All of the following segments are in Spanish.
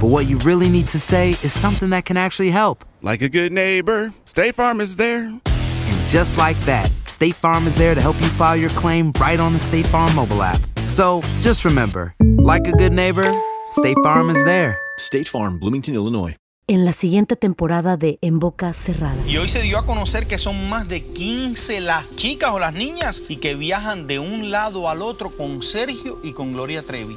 but what you really need to say is something that can actually help. Like a good neighbor, State Farm is there. And just like that, State Farm is there to help you file your claim right on the State Farm mobile app. So just remember, like a good neighbor, State Farm is there. State Farm, Bloomington, Illinois. en la siguiente temporada de En Boca Cerrada. Y hoy se dio a conocer que son más de 15 las chicas o las niñas y que viajan de un lado al otro con Sergio y con Gloria Trevi.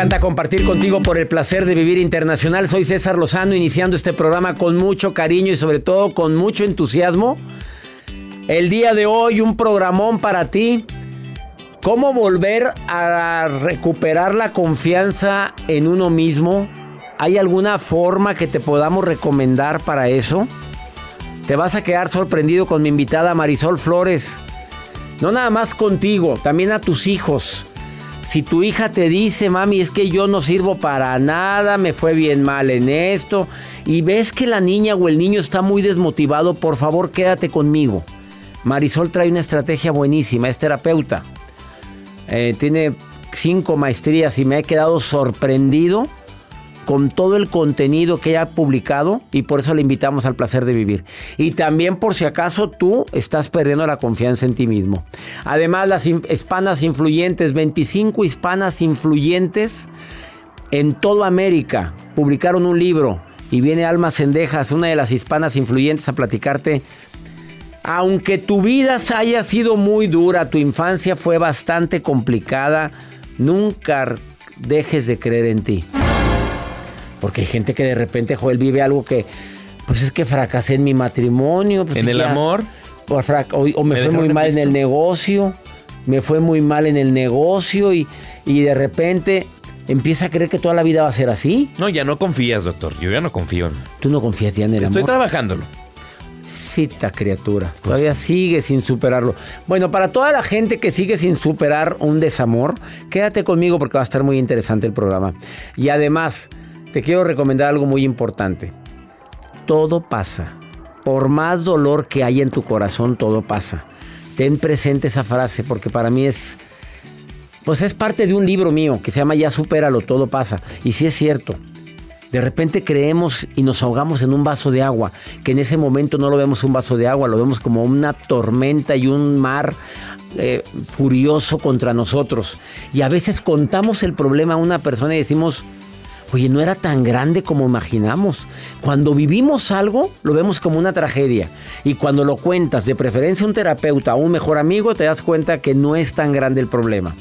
Encanta compartir contigo por el placer de vivir internacional. Soy César Lozano, iniciando este programa con mucho cariño y sobre todo con mucho entusiasmo. El día de hoy un programón para ti. ¿Cómo volver a recuperar la confianza en uno mismo? ¿Hay alguna forma que te podamos recomendar para eso? Te vas a quedar sorprendido con mi invitada Marisol Flores. No nada más contigo, también a tus hijos. Si tu hija te dice, mami, es que yo no sirvo para nada, me fue bien mal en esto, y ves que la niña o el niño está muy desmotivado, por favor quédate conmigo. Marisol trae una estrategia buenísima, es terapeuta. Eh, tiene cinco maestrías y me he quedado sorprendido con todo el contenido que ella ha publicado y por eso le invitamos al placer de vivir. Y también por si acaso tú estás perdiendo la confianza en ti mismo. Además, las hispanas influyentes, 25 hispanas influyentes en toda América, publicaron un libro y viene Alma Cendejas, una de las hispanas influyentes, a platicarte. Aunque tu vida haya sido muy dura, tu infancia fue bastante complicada, nunca dejes de creer en ti. Porque hay gente que de repente, Joel, vive algo que, pues es que fracasé en mi matrimonio. Pues ¿En el ya- amor? o, me, Me fue muy mal en el negocio. Me fue muy mal en el negocio y, y de repente empieza a creer que toda la vida va a ser así. No, ya no confías, doctor. Yo ya no confío. en- Tú no confías ya en el Estoy amor. trabajándolo. Cita criatura. Todavía sigue sin superarlo. Bueno, para toda la gente que sigue sin superar un desamor, quédate conmigo porque va a estar muy interesante el programa. Y además, te quiero recomendar algo muy importante. Todo pasa. Por más dolor que haya en tu corazón, todo pasa. Ten presente esa frase porque para mí es pues es parte de un libro mío que se llama Ya supéralo, todo pasa. Y sí es cierto. De repente creemos y nos ahogamos en un vaso de agua, que en ese momento no lo vemos un vaso de agua, lo vemos como una tormenta y un mar eh, furioso contra nosotros. Y a veces contamos el problema a una persona y decimos, oye, no era tan grande como imaginamos. Cuando vivimos algo, lo vemos como una tragedia. Y cuando lo cuentas, de preferencia a un terapeuta o un mejor amigo, te das cuenta que no es tan grande el problema.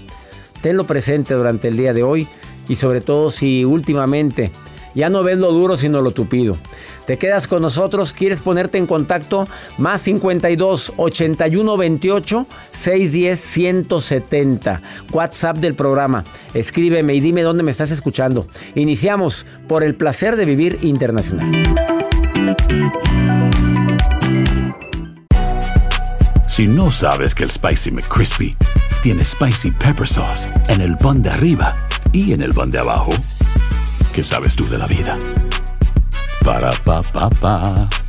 Tenlo presente durante el día de hoy y sobre todo si últimamente ya no ves lo duro sino lo tupido. Te quedas con nosotros, quieres ponerte en contacto, más 52 81 28 610 170. WhatsApp del programa. Escríbeme y dime dónde me estás escuchando. Iniciamos por el placer de vivir internacional. Si no sabes que el Spicy McCrispy tiene Spicy Pepper Sauce en el pan de arriba y en el pan de abajo, ¿qué sabes tú de la vida? Para, pa, pa, pa.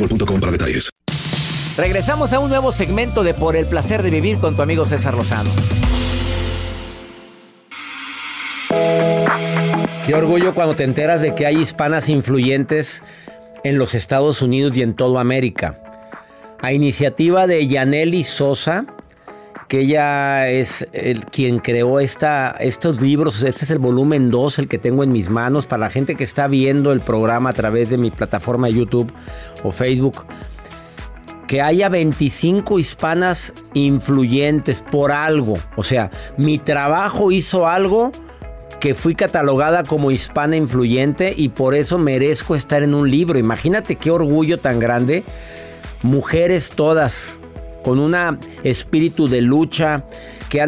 boostmobile.com para detalles. Regresamos a un nuevo segmento de Por el placer de vivir con tu amigo César Lozano. Qué orgullo cuando te enteras de que hay hispanas influyentes en los Estados Unidos y en toda América. A iniciativa de Yaneli Sosa, que ella es el, quien creó esta, estos libros. Este es el volumen 2, el que tengo en mis manos. Para la gente que está viendo el programa a través de mi plataforma de YouTube o Facebook, que haya 25 hispanas influyentes por algo. O sea, mi trabajo hizo algo que fui catalogada como hispana influyente y por eso merezco estar en un libro. Imagínate qué orgullo tan grande. Mujeres todas con un espíritu de lucha, que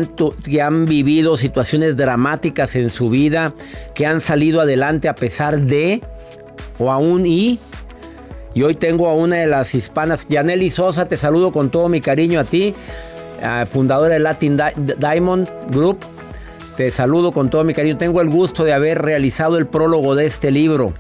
han, vivido situaciones dramáticas en su vida, que han salido adelante a pesar de o aún y. Y hoy tengo a una de las hispanas, Yaneli Sosa, te saludo con todo mi cariño a ti, fundadora de Latin Diamond Group. Te saludo con todo mi cariño. Tengo el gusto de haber realizado el prólogo de este libro.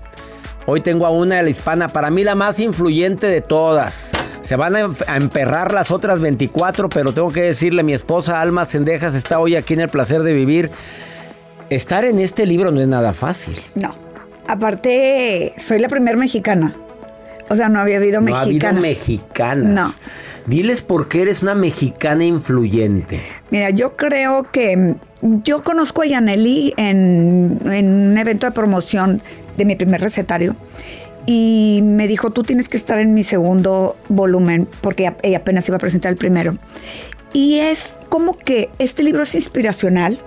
Hoy tengo a una de la hispana, para mí la más influyente de todas. Se van a emperrar las otras 24, pero tengo que decirle, mi esposa Alma Sendejas está hoy aquí en el placer de vivir. Estar en este libro no es nada fácil. No. Aparte, soy la primera mexicana. O sea, no había habido no mexicanas. Ha habido mexicanas. No. Diles por qué eres una mexicana influyente. Mira, yo creo que yo conozco a Yaneli en, en un evento de promoción de mi primer recetario y me dijo, tú tienes que estar en mi segundo volumen porque ella apenas iba a presentar el primero. Y es como que este libro es inspiracional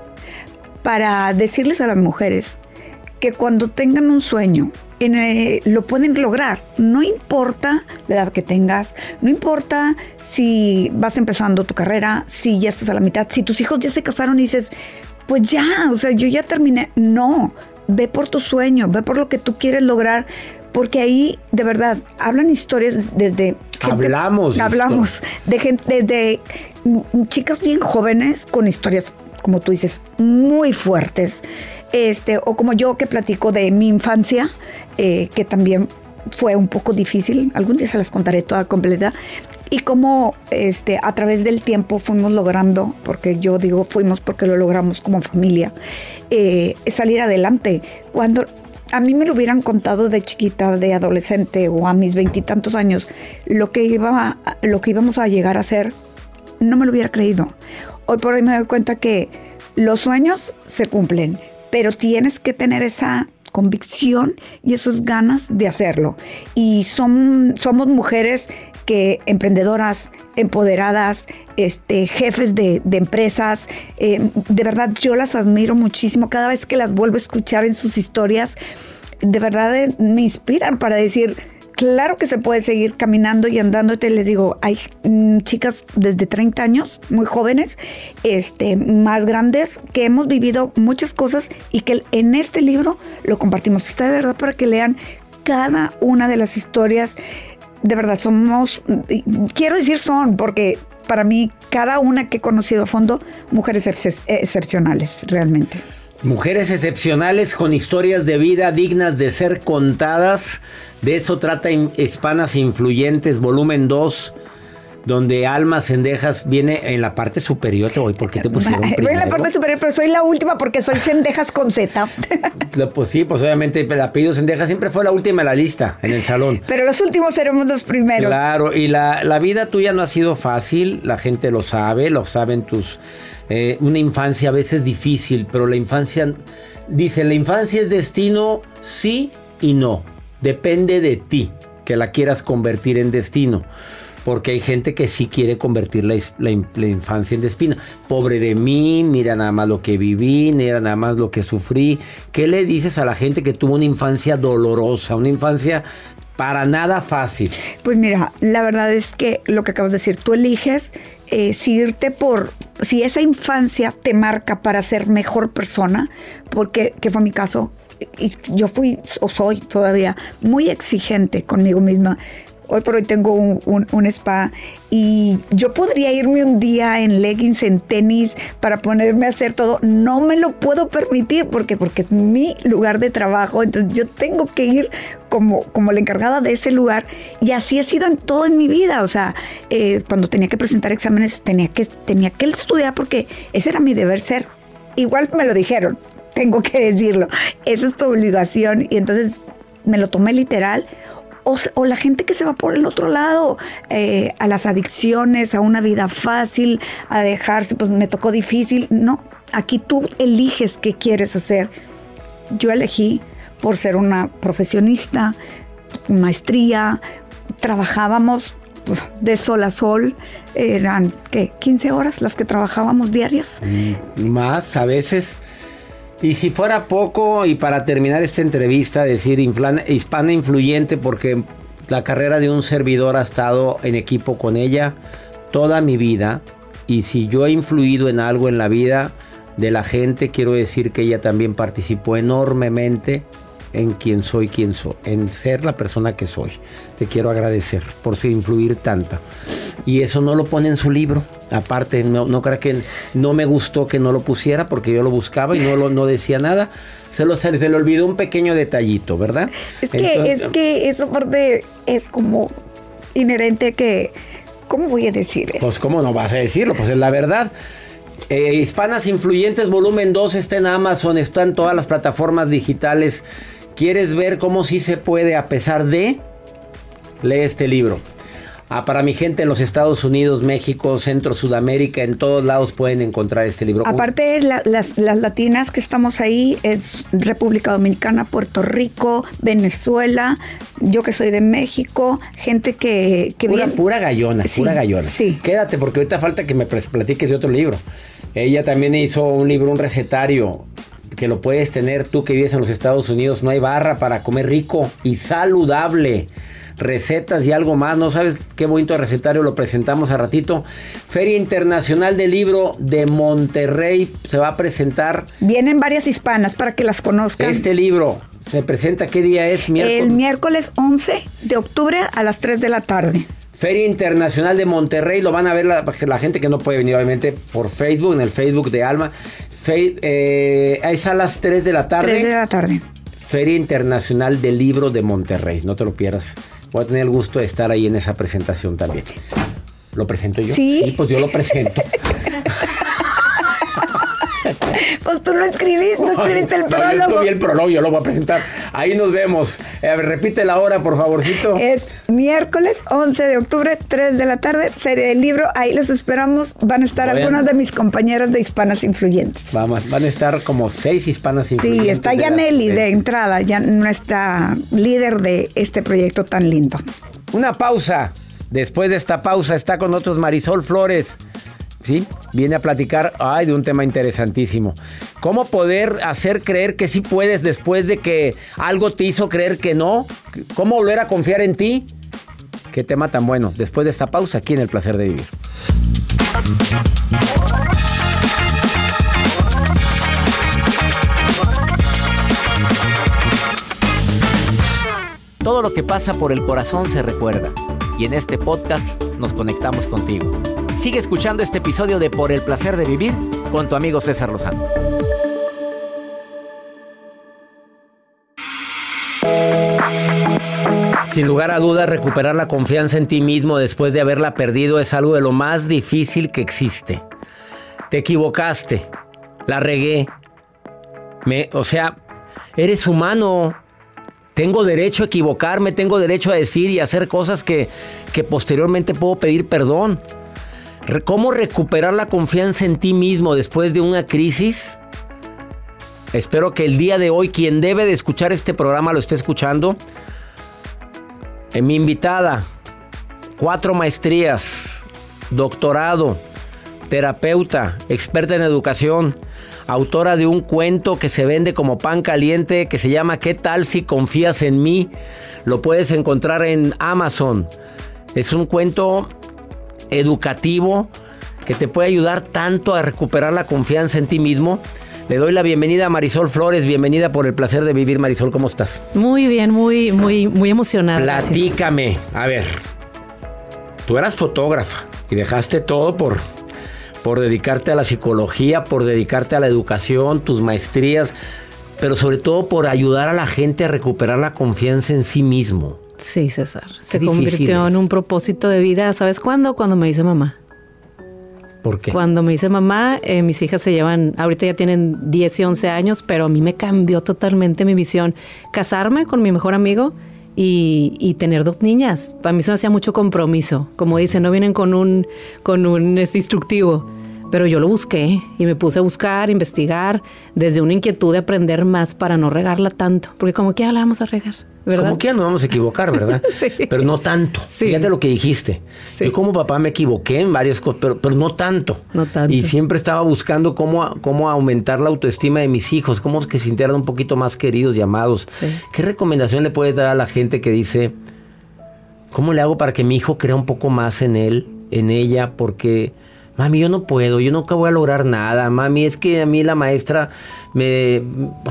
para decirles a las mujeres que cuando tengan un sueño, lo pueden lograr. No importa la edad que tengas, no importa si vas empezando tu carrera, si ya estás a la mitad, si tus hijos ya se casaron y dices, pues ya, o sea, yo ya terminé. No, ve por tu sueño, ve por lo que tú quieres lograr, porque ahí de verdad hablan historias desde... hablamos. Hablamos de gente, desde chicas bien jóvenes con historias, como tú dices, muy fuertes. Este, o como yo que platico de mi infancia, eh, que también fue un poco difícil, algún día se las contaré toda completa, y cómo este, a través del tiempo fuimos logrando, porque yo digo fuimos porque lo logramos como familia, eh, salir adelante. Cuando a mí me lo hubieran contado de chiquita, de adolescente o a mis veintitantos años, lo que, iba, lo que íbamos a llegar a ser, no me lo hubiera creído. Hoy por hoy me doy cuenta que los sueños se cumplen, pero tienes que tener esa convicción y esas ganas de hacerlo. Y son, somos mujeres que emprendedoras, empoderadas, este, jefes de, empresas. Eh, de verdad, yo las admiro muchísimo. Cada vez que las vuelvo a escuchar en sus historias, de verdad eh, me inspiran para decir, claro que se puede seguir caminando y andando. Te les digo, hay mm, chicas desde 30 años, muy jóvenes, este, más grandes, que hemos vivido muchas cosas y que en este libro lo compartimos. Está de verdad para que lean cada una de las historias de verdad somos, quiero decir son, porque para mí cada una que he conocido a fondo, mujeres excepcionales, realmente. Mujeres excepcionales con historias de vida dignas de ser contadas. De eso trata Hispanas Influyentes, volumen 2 donde Almas Cendejas viene en la parte superior. Te voy, ¿por qué te pusieron primero? en la parte superior, pero soy la última porque soy Cendejas con Z. pues sí, pues obviamente el apellido Cendejas siempre fue la última en la lista, en el salón. Pero los últimos seremos los primeros. Claro, y la, la vida tuya no ha sido fácil, la gente lo sabe, lo saben tus... Eh, una infancia a veces difícil, pero la infancia... Dice, la infancia es destino, sí y no. Depende de ti que la quieras convertir en destino porque hay gente que sí quiere convertir la, infancia en despina. Pobre de mí, mira nada más lo que viví, mira nada más lo que sufrí. ¿Qué le dices a la gente que tuvo una infancia dolorosa, una infancia Para nada fácil. Pues mira, la verdad es que lo que acabas de decir, tú eliges eh, si irte por, si esa infancia te marca para ser mejor persona, porque que fue mi caso, yo fui o soy todavía muy exigente conmigo misma. Hoy por hoy tengo un, spa y yo podría irme un día en leggings, en tenis, para ponerme a hacer todo. No me lo puedo permitir porque, porque es mi lugar de trabajo. Entonces yo tengo que ir como, como la encargada de ese lugar. Y así ha sido en todo en mi vida. O sea, eh, cuando tenía que presentar exámenes, tenía que, tenía que estudiar porque ese era mi deber ser. Igual me lo dijeron, tengo que decirlo. Eso es tu obligación. Y entonces me lo tomé literal o, la gente que se va por el otro lado, eh, a las adicciones, a una vida fácil, a dejarse, pues me tocó difícil. No, aquí tú eliges qué quieres hacer. Yo elegí por ser una profesionista, maestría, trabajábamos pues, de sol a sol, eran, ¿qué? 15 horas las que trabajábamos diarias. Mm, más, a veces y si fuera poco, y para terminar esta entrevista, decir hispana influyente, porque la carrera de un servidor ha estado en equipo con ella toda mi vida. Y si yo he influido en algo en la vida de la gente, quiero decir que ella también participó enormemente en quién soy, quién soy, en ser la persona que soy. Te quiero agradecer por influir tanta. Y eso no lo pone en su libro. Aparte, no, no creo que no me gustó que no lo pusiera porque yo lo buscaba y no, lo, no decía nada. Se, lo, se, le olvidó un pequeño detallito, ¿verdad? Es que, es que esa parte es como inherente que... ¿Cómo voy a decir eso? Pues cómo no vas a decirlo, pues es la verdad. Eh, Hispanas Influyentes Volumen 2 está en Amazon, está en todas las plataformas digitales ¿Quieres ver cómo sí se puede a pesar de? Lee este libro. Ah, para mi gente en los Estados Unidos, México, Centro, Sudamérica, en todos lados pueden encontrar este libro. Aparte, las, las, latinas que estamos ahí es República Dominicana, Puerto Rico, Venezuela, yo que soy de México, gente que, que pura, pura gallona, pura gallona. Sí. Quédate porque ahorita falta que me platiques de otro libro. Ella también hizo un libro, un recetario que lo puedes tener tú que vives en los Estados Unidos. No hay barra para comer rico y saludable. Recetas y algo más. No sabes qué bonito recetario lo presentamos a ratito. Feria Internacional del Libro de Monterrey se va a presentar. Vienen varias hispanas para que las conozcan. Este libro se presenta, ¿qué día es? Miércoles. El miércoles 11 de octubre a las 3 de la tarde. Feria Internacional de Monterrey, lo van a ver la, la, gente que no puede venir, obviamente, por Facebook, en el Facebook de Alma. Eh, es a las 3 de la tarde. 3 de la tarde. Feria Internacional del Libro de Monterrey, no te lo pierdas. Voy a tener el gusto de estar ahí en esa presentación también. ¿Lo presento yo? Sí. Sí, pues yo lo presento. Pues tú no escribiste, no escribiste el prólogo. yo escribí el prólogo, yo lo voy a presentar. Ahí nos vemos. Eh, repite la hora, por favorcito. Es miércoles 11 de octubre, 3 de la tarde, Feria del Libro. Ahí los esperamos. Van a estar algunas de mis compañeras de Hispanas Influyentes. Vamos, van a estar como seis Hispanas Influyentes. Sí, está ya Nelly de entrada, ya nuestra líder de este proyecto tan lindo. Una pausa. Después de esta pausa está con nosotros Marisol Flores. ¿Sí? Viene a platicar ay, de un tema interesantísimo. ¿Cómo poder hacer creer que sí puedes después de que algo te hizo creer que no? ¿Cómo volver a confiar en ti? Qué tema tan bueno. Después de esta pausa, aquí en El Placer de Vivir. Todo lo que pasa por el corazón se recuerda. Y en este podcast nos conectamos contigo. Sigue escuchando este episodio de Por el placer de vivir con tu amigo César Lozano. Sin lugar a dudas, recuperar la confianza en ti mismo después de haberla perdido es algo de lo más difícil que existe. Te equivocaste, la regué. Me, o sea, eres humano. Tengo derecho a equivocarme, tengo derecho a decir y hacer cosas que, que posteriormente puedo pedir perdón. ¿Cómo recuperar la confianza en ti mismo después de una crisis? Espero que el día de hoy quien debe de escuchar este programa lo esté escuchando. En eh, mi invitada, cuatro maestrías, doctorado, terapeuta, experta en educación, autora de un cuento que se vende como pan caliente que se llama ¿Qué tal si confías en mí? Lo puedes encontrar en Amazon. Es un cuento educativo que te puede ayudar tanto a recuperar la confianza en ti mismo. Le doy la bienvenida a Marisol Flores, bienvenida por el placer de vivir. Marisol, ¿cómo estás? Muy bien, muy, muy, muy emocionada. Platícame. A ver, tú eras fotógrafa y dejaste todo por, por dedicarte a la psicología, por dedicarte a la educación, tus maestrías, pero sobre todo por ayudar a la gente a recuperar la confianza en sí mismo. Sí, César. Se convirtió en un propósito de vida. ¿Sabes cuándo? Cuando me hice mamá. ¿Por qué? Cuando me hice mamá, eh, mis hijas se llevan, ahorita ya tienen 10 y 11 años, pero a mí me cambió totalmente mi visión. Casarme con mi mejor amigo y, tener dos niñas. Para mí se me hacía mucho compromiso. Como dicen, no vienen con un, con un instructivo. Pero yo lo busqué y me puse a buscar, investigar, desde una inquietud de aprender más para no regarla tanto. Porque como que ya la vamos a regar, ¿verdad? Como que ya nos vamos a equivocar, ¿verdad? sí. Pero no tanto. Fíjate lo que dijiste. Yo como papá me equivoqué en varias cosas, pero, pero no tanto. No tanto. Y siempre estaba buscando cómo, cómo aumentar la autoestima de mis hijos, cómo que se sintieran un poquito más queridos y amados. ¿Qué recomendación le puedes dar a la gente que dice, ¿cómo le hago para que mi hijo crea un poco más en él, en ella? Porque Mami, yo no puedo, yo nunca voy a lograr nada. Mami, es que a mí la maestra me...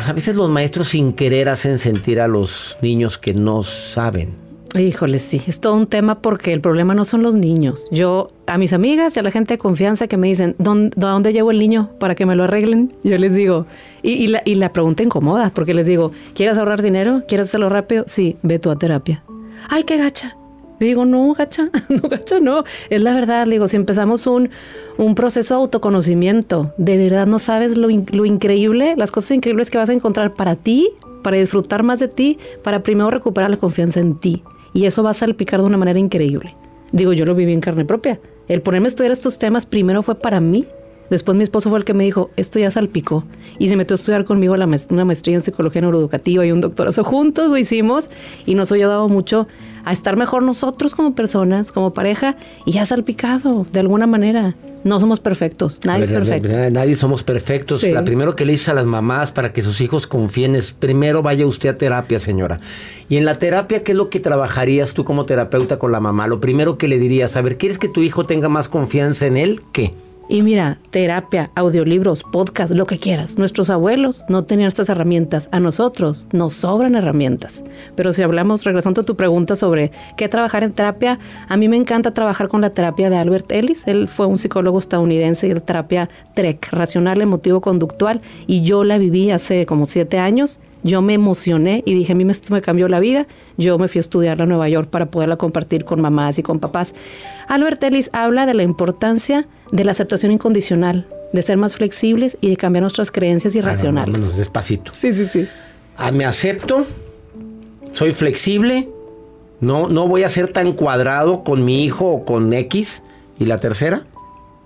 A veces los maestros sin querer hacen sentir a los niños que no saben. Híjole, sí, es todo un tema porque el problema no son los niños. Yo, a mis amigas y a la gente de confianza que me dicen, ¿dónde, ¿dónde llevo el niño para que me lo arreglen? Yo les digo, y, la, y la pregunta incomoda, porque les digo, ¿quieres ahorrar dinero? ¿Quieres hacerlo rápido? Sí, ve tú a terapia. Ay, qué gacha. Digo, no, gacha, no, gacha, no. Es la verdad, digo, si empezamos un, un proceso de autoconocimiento, de verdad no sabes lo, lo, increíble, las cosas increíbles que vas a encontrar para ti, para disfrutar más de ti, para primero recuperar la confianza en ti. Y eso va a salpicar de una manera increíble. Digo, yo lo viví en carne propia. El ponerme a estudiar estos temas primero fue para mí Después mi esposo fue el que me dijo, esto ya salpicó. Y se metió a estudiar conmigo la una maestría en psicología neuroeducativa y un doctorado. juntos lo hicimos y nos ha ayudado mucho a estar mejor nosotros como personas, como pareja, y ya salpicado de alguna manera. No somos perfectos, nadie es perfecto. Nadie somos perfectos. La primero que le dice a las mamás para que sus hijos confíen es, primero vaya usted a terapia, señora. Y en la terapia, ¿qué es lo que trabajarías tú como terapeuta con la mamá? Lo primero que le dirías, a ver, ¿quieres que tu hijo tenga más confianza en él? ¿Qué? Y mira, terapia, audiolibros, podcast, lo que quieras. Nuestros abuelos no tenían estas herramientas. A nosotros nos sobran herramientas. Pero si hablamos, regresando a tu pregunta sobre qué trabajar en terapia, a mí me encanta trabajar con la terapia de Albert Ellis. Él fue un psicólogo estadounidense de terapia TREC, racional emotivo conductual, y yo la viví hace como siete años yo me emocioné y dije, a mí esto me cambió la vida. Yo me fui a estudiar a Nueva York para poderla compartir con mamás y con papás. Albert Ellis habla de la importancia de la aceptación incondicional, de ser más flexibles y de cambiar nuestras creencias irracionales. Vámonos despacito. Sí, sí, sí. Ah, me acepto, soy flexible, no, no voy a ser tan cuadrado con mi hijo o con X. ¿Y la tercera?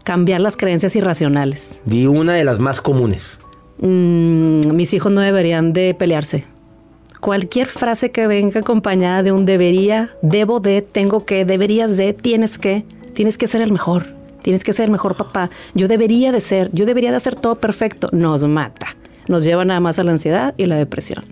Cambiar las creencias irracionales. Di una de las más comunes. Mm, mis hijos no deberían de pelearse. Cualquier frase que venga acompañada de un debería, debo de, tengo que, deberías de, tienes que, tienes que ser el mejor, tienes que ser el mejor papá, yo debería de ser, yo debería de hacer todo perfecto, nos mata, nos lleva nada más a la ansiedad y la depresión.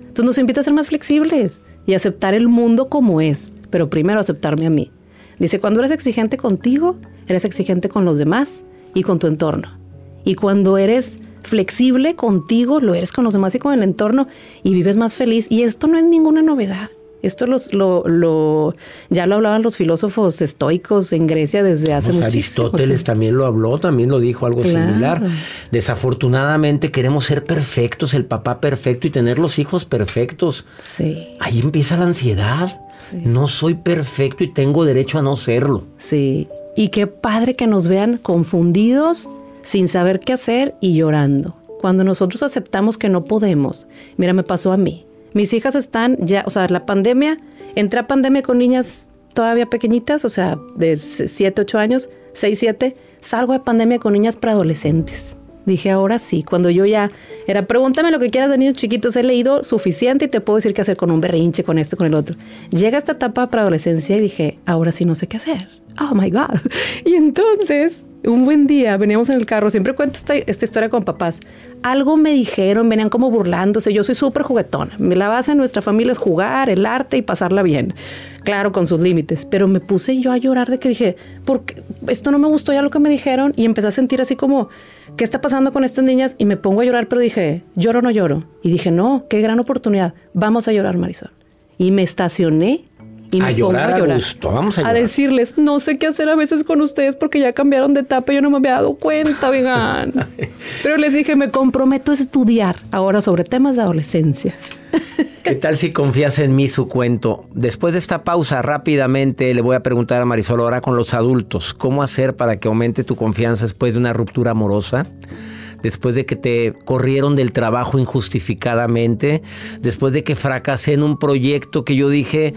Entonces nos invita a ser más flexibles y aceptar el mundo como es, pero primero aceptarme a mí. Dice, cuando eres exigente contigo, eres exigente con los demás y con tu entorno. Y cuando eres flexible contigo, lo eres con los demás y con el entorno y vives más feliz. Y esto no es ninguna novedad. Esto los, lo, lo, ya lo hablaban los filósofos estoicos en Grecia desde hace mucho muchísimo Aristóteles también lo habló, también lo dijo algo similar. Desafortunadamente queremos ser perfectos, el papá perfecto y tener los hijos perfectos. Sí. Ahí empieza la ansiedad. No soy perfecto y tengo derecho a no serlo. Sí. Y qué padre que nos vean confundidos sin saber qué hacer y llorando. Cuando nosotros aceptamos que no podemos, mira, me pasó a mí. Mis hijas están ya, o sea, la pandemia, entré pandemia con niñas todavía pequeñitas, o sea, de 7, 8 años, 6, 7, salgo de pandemia con niñas preadolescentes. Dije, ahora sí, cuando yo ya era, pregúntame lo que quieras de niños chiquitos, he leído suficiente y te puedo decir qué hacer con un berrinche, con esto, con el otro. Llega esta etapa preadolescencia y dije, ahora sí no sé qué hacer. Oh my God. Y entonces un buen día veníamos en el carro, siempre cuento esta, esta historia con papás. Algo me dijeron, venían como burlándose. Yo soy súper juguetona. La base de nuestra familia es jugar, el arte y pasarla bien. Claro, con sus límites. Pero me puse yo a llorar de que dije, porque esto no me gustó ya lo que me dijeron y empecé a sentir así como, ¿qué está pasando con estas niñas? Y me pongo a llorar, pero dije, lloro o no lloro. Y dije, no, qué gran oportunidad. Vamos a llorar, Marisol. Y me estacioné y A llorar pongo a a gusto, vamos a a llorar. decirles, no sé qué hacer a veces con ustedes porque ya cambiaron de etapa y yo no me había dado cuenta, vegan. Pero les dije, me comprometo a estudiar ahora sobre temas de adolescencia. ¿Qué tal si confías en mí su cuento? Después de esta pausa, rápidamente le voy a preguntar a Marisol ahora con los adultos, ¿cómo hacer para que aumente tu confianza después de una ruptura amorosa? Después de que te corrieron del trabajo injustificadamente, después de que fracasé en un proyecto que yo dije,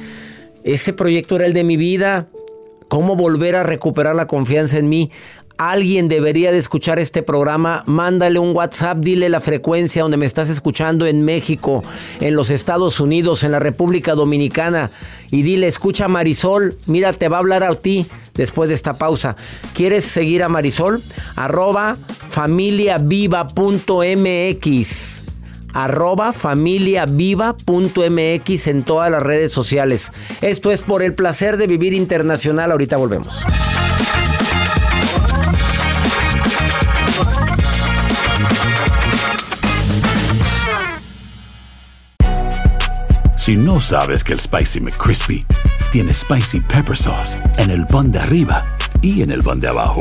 ese proyecto era el de mi vida, ¿cómo volver a recuperar la confianza en mí? Alguien debería de escuchar este programa, mándale un WhatsApp, dile la frecuencia donde me estás escuchando en México, en los Estados Unidos, en la República Dominicana y dile, escucha a Marisol, mira, te va a hablar a ti después de esta pausa. ¿Quieres seguir a Marisol? Arroba familiaviva.mx arroba familiaviva.mx en todas las redes sociales. Esto es por el placer de vivir internacional. Ahorita volvemos. Si no sabes que el Spicy McCrispy tiene Spicy Pepper Sauce en el pan de arriba y en el pan de abajo,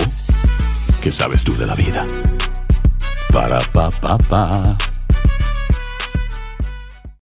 ¿qué sabes tú de la vida? Para, pa, pa, pa.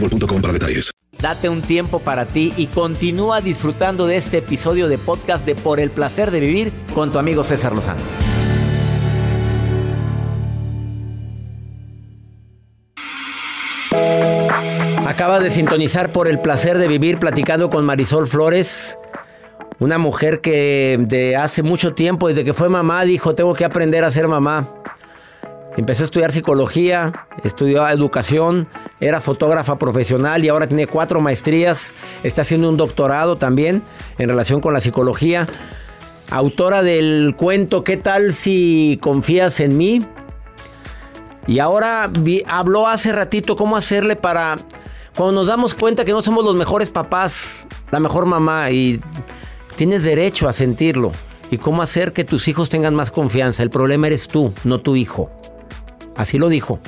boostmobile.com para detalles. Date un tiempo para ti y continúa disfrutando de este episodio de podcast de Por el placer de vivir con tu amigo César Lozano. Acaba de sintonizar por el placer de vivir platicando con Marisol Flores, una mujer que de hace mucho tiempo, desde que fue mamá, dijo, tengo que aprender a ser mamá. Empezó a estudiar psicología, estudió educación, era fotógrafa profesional y ahora tiene cuatro maestrías. Está haciendo un doctorado también en relación con la psicología. Autora del cuento ¿Qué tal si confías en mí? Y ahora vi- habló hace ratito cómo hacerle para cuando nos damos cuenta que no somos los mejores papás, la mejor mamá y tienes derecho a sentirlo. Y cómo hacer que tus hijos tengan más confianza. El problema eres tú, no tu hijo. Así lo dijo.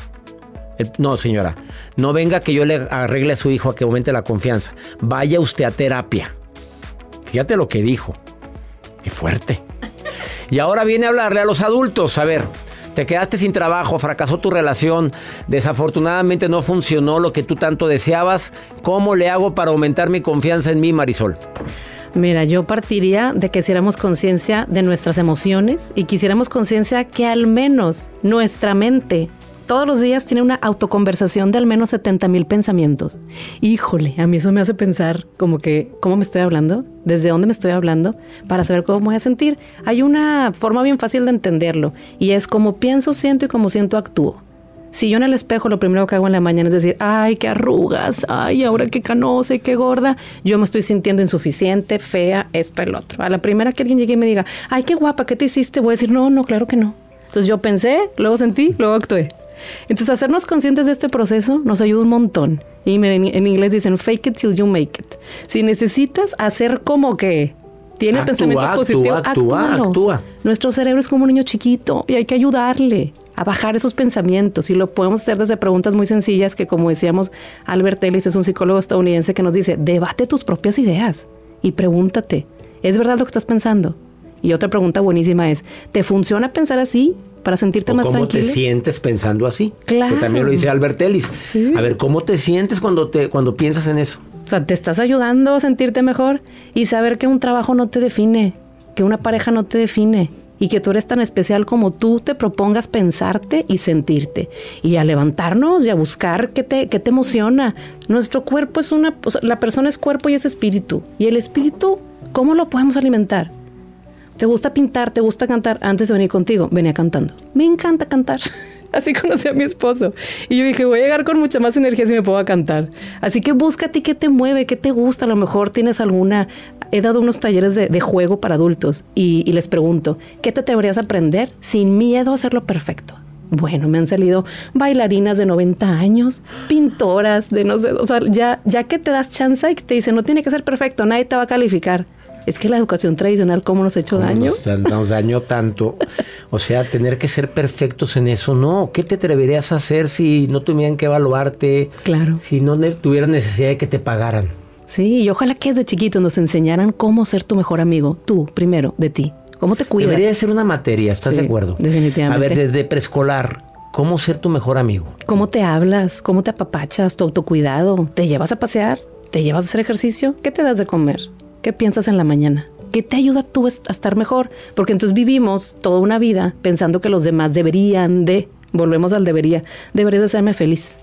El- no, señora, no venga que yo le arregle a su hijo a que aumente la confianza. Vaya usted a terapia. Fíjate lo que dijo. Qué fuerte. Y ahora viene a hablarle a los adultos. A ver, te quedaste sin trabajo, fracasó tu relación, desafortunadamente no funcionó lo que tú tanto deseabas. ¿Cómo le hago para aumentar mi confianza en mí, Marisol? Mira, yo partiría de que hiciéramos conciencia de nuestras emociones y quisiéramos conciencia que al menos nuestra mente todos los días tiene una autoconversación de al menos 70 mil pensamientos. Híjole, a mí eso me hace pensar como que, ¿cómo me estoy hablando? ¿Desde dónde me estoy hablando? Para saber cómo me voy a sentir. Hay una forma bien fácil de entenderlo y es como pienso, siento y como siento, actúo. Si yo en el espejo lo primero que hago en la mañana es decir, ay, qué arrugas, ay, ahora qué canosa y qué gorda, yo me estoy sintiendo insuficiente, fea, esto, el otro. A la primera que alguien llegue y me diga, ay, qué guapa, ¿qué te hiciste? Voy a decir, no, no, claro que no. Entonces yo pensé, luego sentí, luego actué. Entonces hacernos conscientes de este proceso nos ayuda un montón. Y en, en inglés dicen, fake it till you make it. Si necesitas hacer como que tiene Actúa, pensamientos actúa, positivos, actúa, actúa. Nuestro cerebro es como un niño chiquito y hay que ayudarle a bajar esos pensamientos y lo podemos hacer desde preguntas muy sencillas que como decíamos Albert Ellis es un psicólogo estadounidense que nos dice debate tus propias ideas y pregúntate ¿es verdad lo que estás pensando? Y otra pregunta buenísima es ¿te funciona pensar así para sentirte ¿O más ¿Cómo tranquilo? te sientes pensando así? Claro. Que también lo dice Albert Ellis. A ver, ¿cómo te sientes cuando, te, cuando piensas en eso? O sea, te estás ayudando a sentirte mejor y saber que un trabajo no te define, que una pareja no te define y que tú eres tan especial como tú te propongas pensarte y sentirte. Y a levantarnos y a buscar qué te, qué te emociona. Nuestro cuerpo es una, o sea, la persona es cuerpo y es espíritu. Y el espíritu, ¿cómo lo podemos alimentar? ¿Te gusta pintar? ¿Te gusta cantar? Antes de venir contigo, venía cantando. Me encanta cantar. Así conocí a mi esposo. Y yo dije, voy a llegar con mucha más energía si me puedo cantar. Así que busca a ti qué te mueve, qué te gusta. A lo mejor tienes alguna... He dado unos talleres de, de juego para adultos y, y les pregunto, ¿qué te atreverías a aprender sin miedo a hacerlo perfecto? Bueno, me han salido bailarinas de 90 años, pintoras de no sé, o sea, ya, ya que te das chance y te dicen, no tiene que ser perfecto, nadie te va a calificar. Es que la educación tradicional, ¿cómo nos ha hecho daño? Nos, nos dañó tanto. O sea, tener que ser perfectos en eso, no. ¿Qué te atreverías a hacer si no tuvieran que evaluarte? Claro. Si no tuvieras necesidad de que te pagaran. Sí, y ojalá que desde chiquito nos enseñaran cómo ser tu mejor amigo. Tú, primero, de ti. ¿Cómo te cuidas? Debería de ser una materia, ¿estás Sí, de acuerdo? definitivamente. A ver, desde preescolar, ¿cómo ser tu mejor amigo? ¿Cómo te hablas? ¿Cómo te apapachas? ¿Tu autocuidado? ¿Te llevas a pasear? ¿Te llevas a hacer ejercicio? ¿Qué te das de comer? ¿Qué piensas en la mañana? ¿Qué te ayuda tú a estar mejor? Porque entonces vivimos toda una vida pensando que los demás deberían de, volvemos al debería, deberías de hacerme feliz.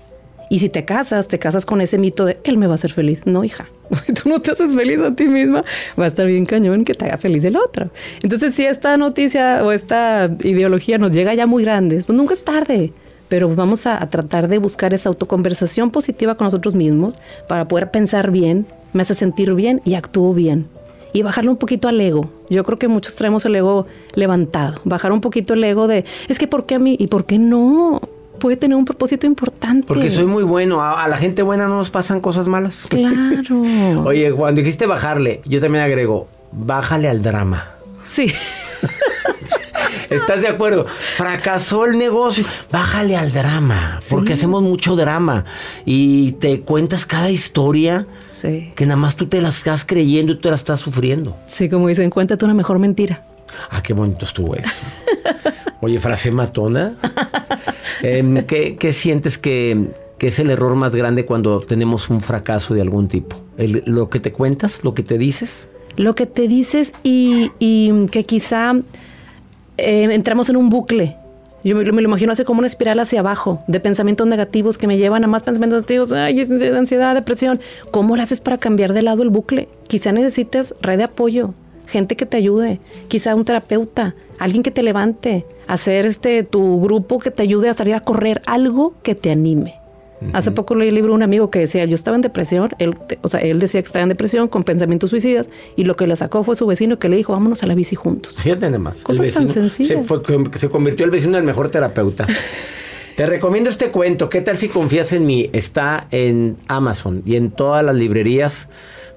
Y si te casas, te casas con ese mito de él me va a hacer feliz. No, hija, tú no te haces feliz a ti misma, va a estar bien cañón que te haga feliz el otro. Entonces, si esta noticia o esta ideología nos llega ya muy grandes, pues nunca es tarde. Pero vamos a, a tratar de buscar esa autoconversación positiva con nosotros mismos para poder pensar bien, me hace sentir bien y actúo bien. Y bajarle un poquito al ego. Yo creo que muchos traemos el ego levantado. Bajar un poquito el ego de, es que ¿por qué a mí? ¿Y por qué no? Puede tener un propósito importante. Porque soy muy bueno. A, a la gente buena no nos pasan cosas malas. Claro. Oye, cuando dijiste bajarle, yo también agrego, bájale al drama. Sí. ¿Estás de acuerdo? Fracasó el negocio. Bájale al drama. Porque hacemos mucho drama. Y te cuentas cada historia Sí. que nada más tú te la estás creyendo y tú te la estás sufriendo. Sí, como dicen, cuéntate una mejor mentira. Ah, qué bonito estuvo eso. Oye, frase matona. Em, ¿qué, qué sientes que, que es el error más grande cuando tenemos un fracaso de algún tipo? El- ¿Lo que te cuentas? ¿Lo que te dices? Lo que te dices y, y que quizá eh, entramos en un bucle. Yo me, lo imagino así como una espiral hacia abajo de pensamientos negativos que me llevan a más pensamientos negativos, ay, ansiedad, depresión. ¿Cómo lo haces para cambiar de lado el bucle? Quizá necesites red de apoyo, gente que te ayude, quizá un terapeuta, alguien que te levante, hacer este tu grupo que te ayude a salir a correr, algo que te anime. Hace poco leí el libro de un amigo que decía, yo estaba en depresión, él, te- o sea, él decía que estaba en depresión con pensamientos suicidas y lo que le sacó fue su vecino que le dijo, vámonos a la bici juntos. Fíjate nada más. Cosas tan sencillas. Se, fue- se convirtió el vecino en el mejor terapeuta. Te recomiendo este cuento. ¿Qué tal si confías en mí? Está en Amazon y en todas las librerías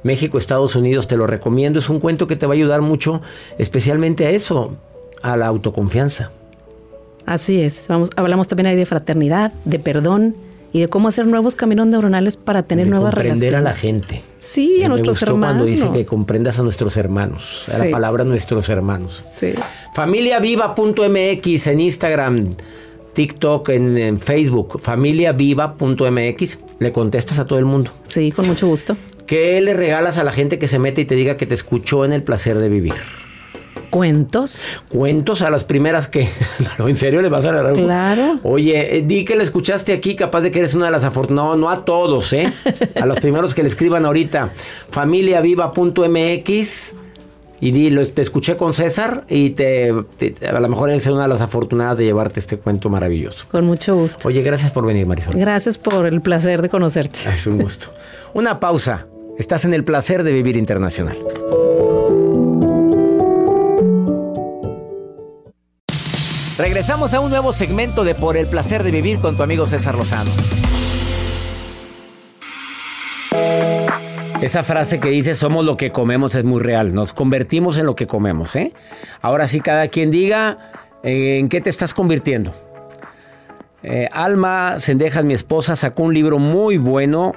México, Estados Unidos. Te lo recomiendo. Es un cuento que te va a ayudar mucho, especialmente a eso, a la autoconfianza. Así es, vamos, hablamos también ahí de fraternidad, de perdón y de cómo hacer nuevos caminos neuronales para tener de nuevas comprender relaciones. a la gente. Sí, a Me nuestros gustó hermanos. cuando dice que comprendas a nuestros hermanos. A. La palabra nuestros hermanos. Sí. Familiaviva.mx en Instagram, TikTok, en, en Facebook. Familiaviva.mx. Le contestas a todo el mundo. Sí, con mucho gusto. ¿Qué le regalas a la gente que se mete y te diga que te escuchó en el placer de vivir? ¿Cuentos? Cuentos a las primeras que. No, ¿En serio le vas a regalar? Claro. Oye, eh, di que le escuchaste aquí, capaz de que eres una de las afortunadas. No, no a todos, ¿eh? A los primeros que le escriban ahorita. Familiaviva.mx. Y di, lo- te escuché con César y te, te- a lo mejor eres una de las afortunadas de llevarte este cuento maravilloso. Con mucho gusto. Oye, gracias por venir, Marisol. Gracias por el placer de conocerte. Es un gusto. Una pausa. Estás en el placer de vivir internacional. Regresamos a un nuevo segmento de Por el placer de vivir con tu amigo César Lozano. Esa frase que dice somos lo que comemos es muy real. Nos convertimos en lo que comemos, ¿eh? Ahora sí, cada quien diga eh, en qué te estás convirtiendo. Eh, Alma Sendejas, mi esposa, sacó un libro muy bueno.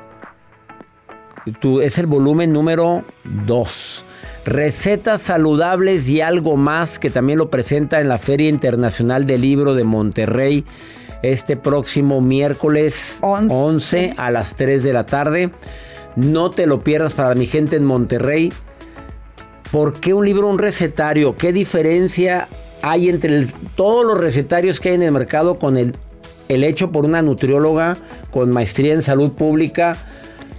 Tu- es el volumen número 2. Recetas saludables y algo más que también lo presenta en la Feria Internacional del Libro de Monterrey este próximo miércoles 11 a las 3 de la tarde. No te lo pierdas para mi gente en Monterrey. ¿Por qué un libro, un recetario? ¿Qué diferencia hay entre el- todos los recetarios que hay en el mercado con el, el hecho por una nutrióloga con maestría en salud pública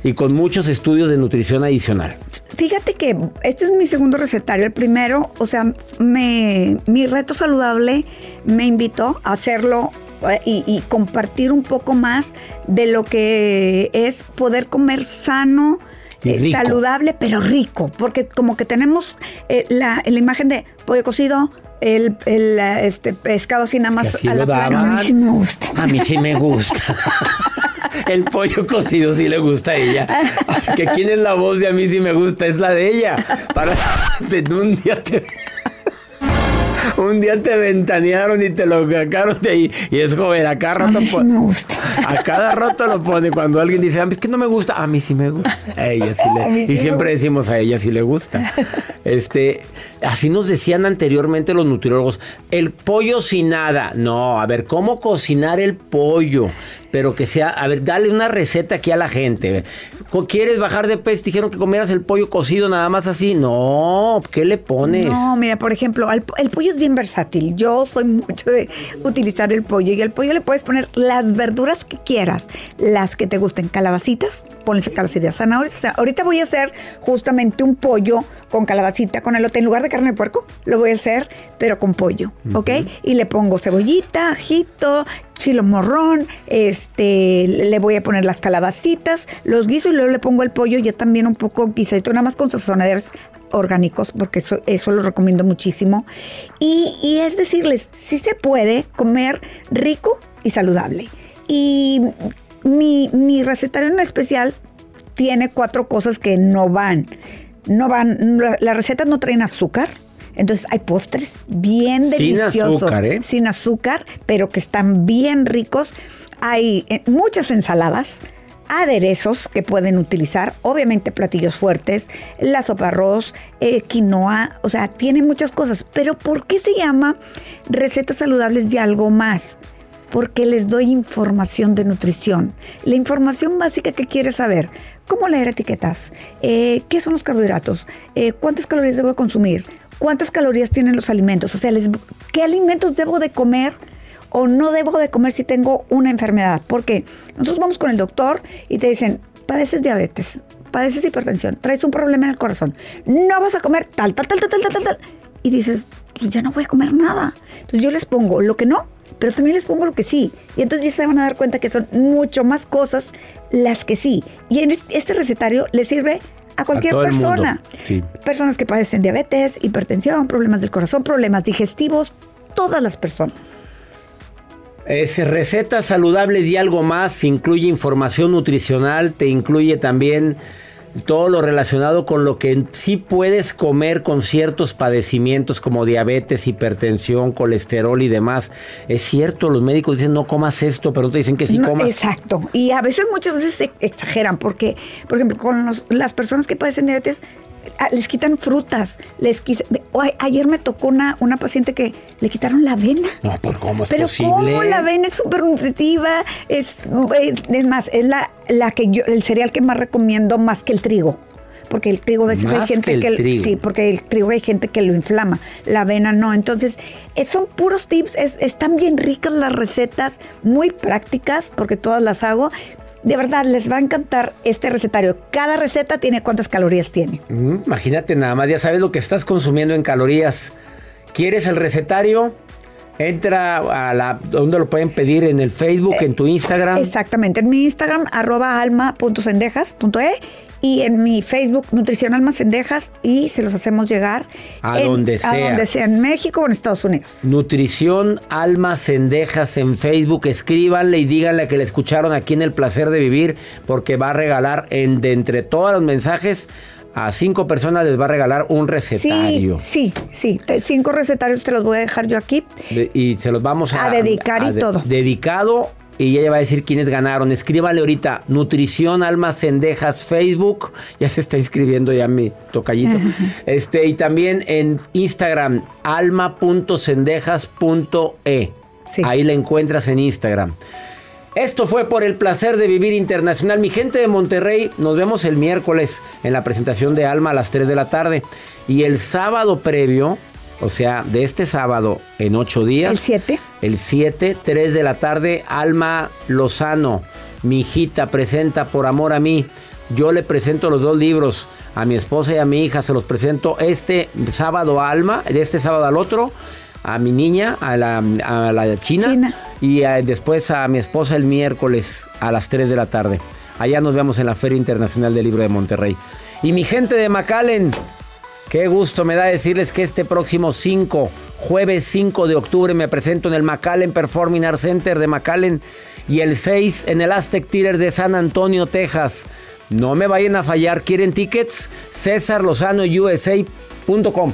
y con muchos estudios de nutrición adicional? Fíjate que este es mi segundo recetario. El primero, o sea, me, mi reto saludable me invitó a hacerlo eh, y, y compartir un poco más de lo que es poder comer sano. Eh, saludable pero rico, porque como que tenemos eh, la, la imagen de pollo cocido, el, el, este pescado así nada más a la. A mí sí me gusta. A mí sí me gusta. El pollo cocido sí le gusta a ella. Que quién es la voz de a mí sí me gusta, es la de ella. Para un día te un día te ventanearon y te lo sacaron de ahí. Y es joven, a cada rato me gusta. A cada rato lo pone. Cuando alguien dice, "Ah, es que no me gusta, a mí sí me gusta. A ella sí le, A mí sí y siempre gusta. decimos a ella sí le gusta. Este, así nos decían anteriormente los nutriólogos, el pollo sin nada. No, a ver, ¿cómo cocinar el pollo? Pero que sea, a ver, dale una receta aquí a la gente. ¿Quieres bajar de peso? Dijeron que comieras el pollo cocido nada más así. No, ¿qué le pones? No, mira, por ejemplo, al- el pollo es bien versátil. Yo soy mucho de utilizar el pollo y al pollo le puedes poner las verduras que quieras, las que te gusten, calabacitas, ponles calabacitas, zanahorias. O sea, ahorita voy a hacer justamente un pollo con calabacita, con elote. En lugar de carne de puerco, lo voy a hacer, pero con pollo, ¿ok? Y le pongo cebollita, ajito, chilo morrón, este, le voy a poner las calabacitas, los guiso y luego le pongo el pollo ya también un poco guisadito, nada más con sazonadores orgánicos, porque eso, eso lo recomiendo muchísimo. Y, y es decirles, sí se puede comer rico y saludable. Y mi, mi recetario en especial tiene cuatro cosas que no van. No van, la- las recetas no traen azúcar. Entonces hay postres bien Sin deliciosos. azúcar, ¿eh? Sin azúcar, pero que están bien ricos. Hay eh, muchas ensaladas, aderezos que pueden utilizar, obviamente platillos fuertes, la sopa arroz, eh, quinoa, o sea, tiene muchas cosas. Pero ¿por qué se llama recetas saludables y algo más? Porque les doy información de nutrición. La información básica que quieres saber. ¿Cómo leer etiquetas? Eh, ¿Qué son los carbohidratos? Eh, ¿Cuántas calorías debo consumir? ¿Cuántas calorías tienen los alimentos? O sea, ¿qué alimentos debo de comer o no debo de comer si tengo una enfermedad? Porque nosotros vamos con el doctor y te dicen, padeces diabetes, padeces hipertensión, traes un problema en el corazón, no vas a comer tal, tal, tal, tal, tal, tal, tal, tal. Y dices, pues ya no voy a comer nada. Entonces yo les pongo lo que no, pero también les pongo lo que sí. Y entonces ya se van a dar cuenta que son mucho más cosas las que sí. Y en es- este recetario le sirve a cualquier persona. Sí. Personas que padecen diabetes, hipertensión, problemas del corazón, problemas digestivos, todas las personas. Es recetas saludables y algo más, incluye información nutricional, te incluye también todo lo relacionado con lo que sí puedes comer con ciertos padecimientos como diabetes, hipertensión, colesterol y demás. Es cierto, los médicos dicen no comas esto, pero no te dicen que sí No, comas. Exacto. Y a veces, muchas veces se exageran, porque, por ejemplo, con los- las personas que padecen diabetes, les quitan frutas, les a- ayer me tocó una, una paciente que le quitaron la avena. No, pues ¿cómo es Pero posible? cómo la avena es súper nutritiva, es, es, es más, es la, la que yo, el cereal que más recomiendo más que el trigo. Porque el trigo a veces hay gente que el que, sí, porque el trigo hay gente que lo inflama, la avena no. Entonces, son puros tips, es- están bien ricas las recetas, muy prácticas, porque todas las hago. De verdad, les va a encantar este recetario. Cada receta tiene cuántas calorías tiene. Imagínate nada más, ya sabes lo que estás consumiendo en calorías. ¿Quieres el recetario? Entra a la donde lo pueden pedir en el Facebook, en tu Instagram. Exactamente, en mi Instagram, arroba alma.cendejas.e y en mi Facebook, Nutrición Almas Cendejas, y se los hacemos llegar A en- donde A sea. donde sea, en México o en Estados Unidos. Nutrición Almas Cendejas en Facebook. Escríbanle y díganle que le escucharon aquí en El Placer de Vivir, porque va a regalar en, de entre todos los mensajes a cinco personas les va a regalar un Sí, recetario. sí, sí. te- Cinco recetarios te los voy a dejar yo aquí. De- y se los vamos a, A dedicar y de- todo. Dedicado. Y ella va a decir quiénes ganaron. Escríbale ahorita, Nutrición Almas Cendejas Facebook. Ya se está inscribiendo ya mi tocallito. este, y también en Instagram, alma.cendejas.e. Ahí la encuentras en Instagram. Esto fue por el placer de vivir internacional. Mi gente de Monterrey, nos vemos el miércoles en la presentación de Alma a las 3 de la tarde. Y el sábado previo, O sea, de este sábado en ocho días. ¿El 7? El 7, 3 de la tarde, Alma Lozano, mi hijita, presenta Por Amor a mí. Yo le presento los dos libros a mi esposa y a mi hija. Se los presento este sábado a Alma, de este sábado al otro, a mi niña, a la, a la china, y a- después a mi esposa el miércoles a las 3 de la tarde. Allá nos vemos en la Feria Internacional del Libro de Monterrey. Y mi gente de McAllen, qué gusto me da decirles que este próximo 5, jueves 5 de octubre, me presento en el McAllen Performing Arts Center de McAllen y el 6 en el Aztec Theater de San Antonio, Texas. No me vayan a fallar. ¿Quieren tickets? CésarLozanoUSA.com.